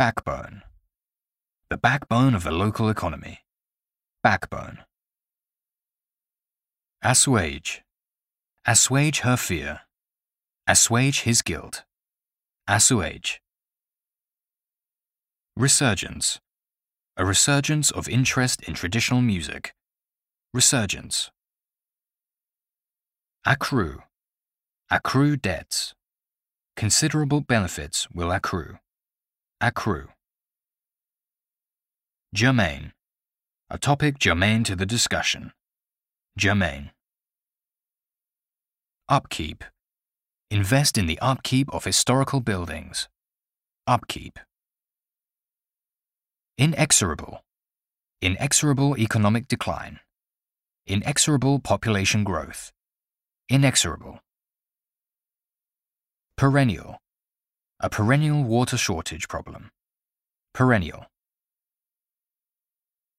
Backbone. The backbone of a local economy. Backbone. Assuage. Assuage her fear. Assuage his guilt. Assuage. Resurgence. A resurgence of interest in traditional music. Resurgence. Accrue. Accrue debts. Considerable benefits will accrue. Accrue. Germane. A topic germane to the discussion. Germane. Upkeep. Invest in the upkeep of historical buildings. Upkeep. Inexorable. Inexorable economic decline. Inexorable population growth. Inexorable. Perennial. A perennial water shortage problem. Perennial.